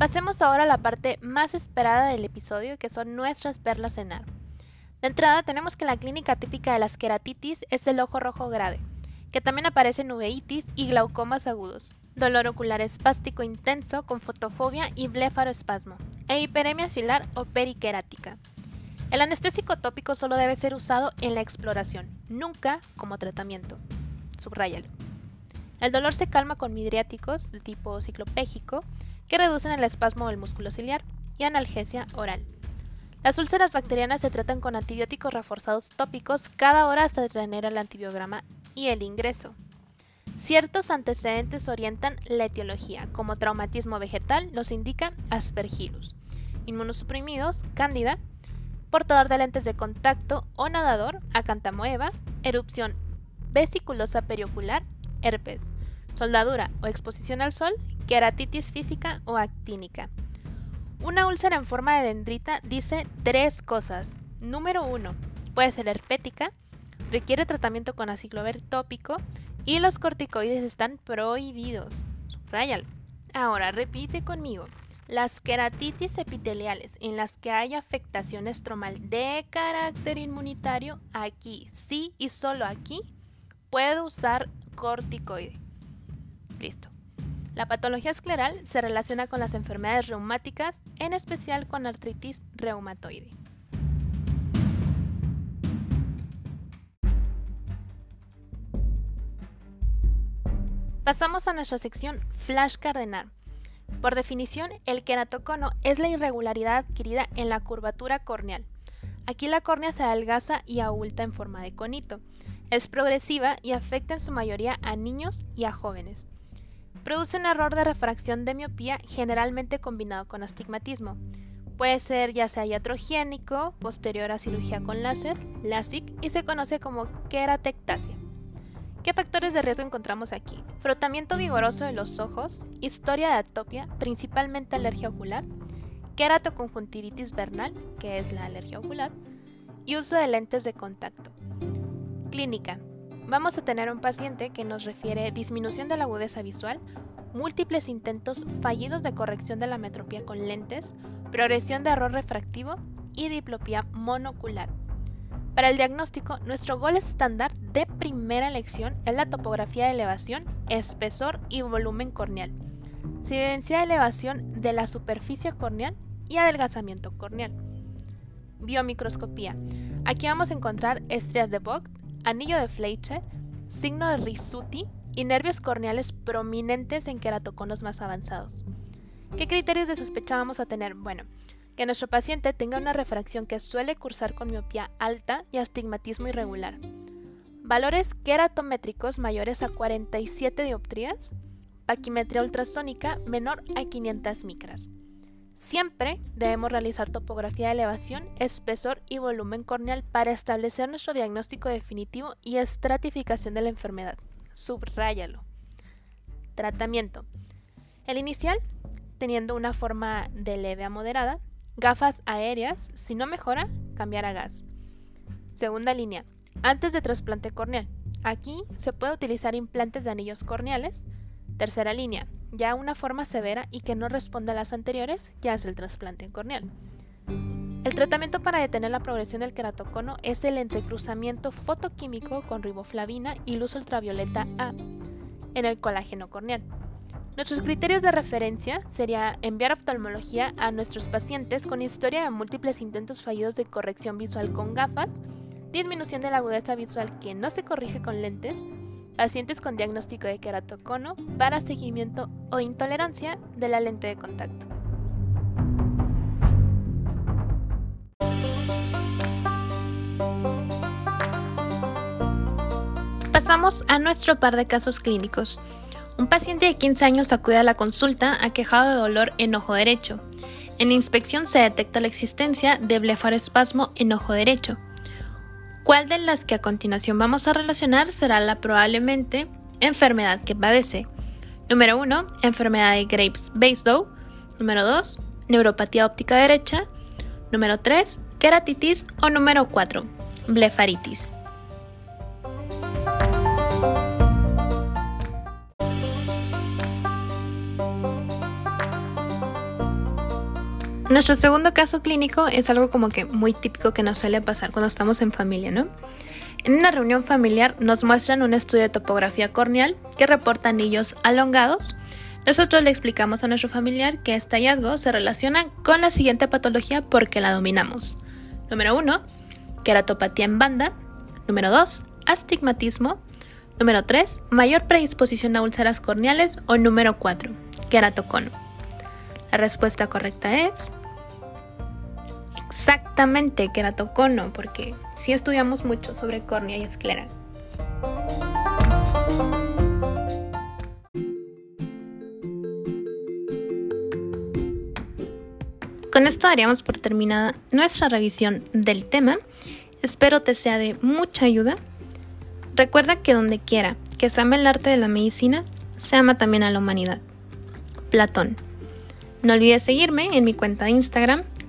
Pasemos ahora a la parte más esperada del episodio, que son nuestras perlas en ar. De entrada tenemos que la clínica típica de las queratitis es el ojo rojo grave, que también aparece en uveitis y glaucomas agudos, dolor ocular espástico intenso con fotofobia y bléfaroespasmo, e hiperemia axilar o periquerática. El anestésico tópico solo debe ser usado en la exploración, nunca como tratamiento. Subráyalo. El dolor se calma con midriáticos de tipo ciclopégico que reducen el espasmo del músculo ciliar y analgesia oral. Las úlceras bacterianas se tratan con antibióticos reforzados tópicos cada hora hasta tener el antibiograma y el ingreso. Ciertos antecedentes orientan la etiología, como traumatismo vegetal nos indica aspergillus, inmunosuprimidos, cándida, portador de lentes de contacto o nadador, acantamoeba, erupción vesiculosa periocular, herpes, soldadura o exposición al sol, queratitis física o actínica. Una úlcera en forma de dendrita dice tres cosas. Número uno, puede ser herpética, requiere tratamiento con aciclovir tópico y los corticoides están prohibidos. Subrayalo. Ahora repite conmigo. Las queratitis epiteliales en las que hay afectación estromal de carácter inmunitario, aquí sí y solo aquí, puedo usar corticoide. Listo. La patología escleral se relaciona con las enfermedades reumáticas, en especial con artritis reumatoide. Pasamos a nuestra sección Flash Cardenal. Por definición, el queratocono es la irregularidad adquirida en la curvatura corneal. Aquí la córnea se adelgaza y abulta en forma de conito. Es progresiva y afecta en su mayoría a niños y a jóvenes. Produce un error de refracción de miopía generalmente combinado con astigmatismo. Puede ser ya sea iatrogénico, posterior a cirugía con láser, LASIK y se conoce como queratectasia. ¿Qué factores de riesgo encontramos aquí? Frotamiento vigoroso de los ojos, historia de atopia, principalmente alergia ocular, queratoconjuntivitis vernal, que es la alergia ocular, y uso de lentes de contacto. Clínica. Vamos a tener un paciente que nos refiere disminución de la agudeza visual, múltiples intentos fallidos de corrección de la metropía con lentes, progresión de error refractivo y diplopía monocular. Para el diagnóstico, nuestro gol estándar de primera elección es la topografía de elevación, espesor y volumen corneal. Se evidencia elevación de la superficie corneal y adelgazamiento corneal. Biomicroscopía. Aquí vamos a encontrar estrías de Vogt, anillo de Fleischer, signo de Risuti y nervios corneales prominentes en queratoconos más avanzados. ¿Qué criterios de sospecha vamos a tener? Bueno, que nuestro paciente tenga una refracción que suele cursar con miopía alta y astigmatismo irregular. Valores queratométricos mayores a 47 dioptrías, paquimetría ultrasónica menor a 500 micras. Siempre debemos realizar topografía de elevación, espesor y volumen corneal para establecer nuestro diagnóstico definitivo y estratificación de la enfermedad. Subráyalo. Tratamiento. El inicial, teniendo una forma de leve a moderada, Gafas aéreas, si no mejora, cambiar a gas. Segunda línea, antes de trasplante corneal. Aquí se puede utilizar implantes de anillos corneales. Tercera línea, ya una forma severa y que no responde a las anteriores, ya es el trasplante corneal. El tratamiento para detener la progresión del queratocono es el entrecruzamiento fotoquímico con riboflavina y luz ultravioleta A en el colágeno corneal. Nuestros criterios de referencia sería enviar oftalmología a nuestros pacientes con historia de múltiples intentos fallidos de corrección visual con gafas, disminución de la agudeza visual que no se corrige con lentes, pacientes con diagnóstico de queratocono para seguimiento o intolerancia de la lente de contacto. Pasamos a nuestro par de casos clínicos. Un paciente de 15 años acude a la consulta aquejado de dolor en ojo derecho. En inspección se detecta la existencia de blefaroespasmo en ojo derecho. ¿Cuál de las que a continuación vamos a relacionar será la probablemente enfermedad que padece? Número 1, enfermedad de Graves-Basedow. Número 2, neuropatía óptica derecha. Número 3, queratitis. O número 4, blefaritis. Nuestro segundo caso clínico es algo como que muy típico que nos suele pasar cuando estamos en familia, ¿no? En una reunión familiar nos muestran un estudio de topografía corneal que reporta anillos alongados. Nosotros le explicamos a nuestro familiar que este hallazgo se relaciona con la siguiente patología porque la dominamos. Número 1, queratopatía en banda. Número 2, astigmatismo. Número 3, mayor predisposición a úlceras corneales. O número 4, queratocono. La respuesta correcta es exactamente queratocono, porque sí estudiamos mucho sobre córnea y esclera. Con esto daríamos por terminada nuestra revisión del tema. Espero te sea de mucha ayuda. Recuerda que donde quiera que se ama el arte de la medicina, se ama también a la humanidad. Platón. No olvides seguirme en mi cuenta de Instagram,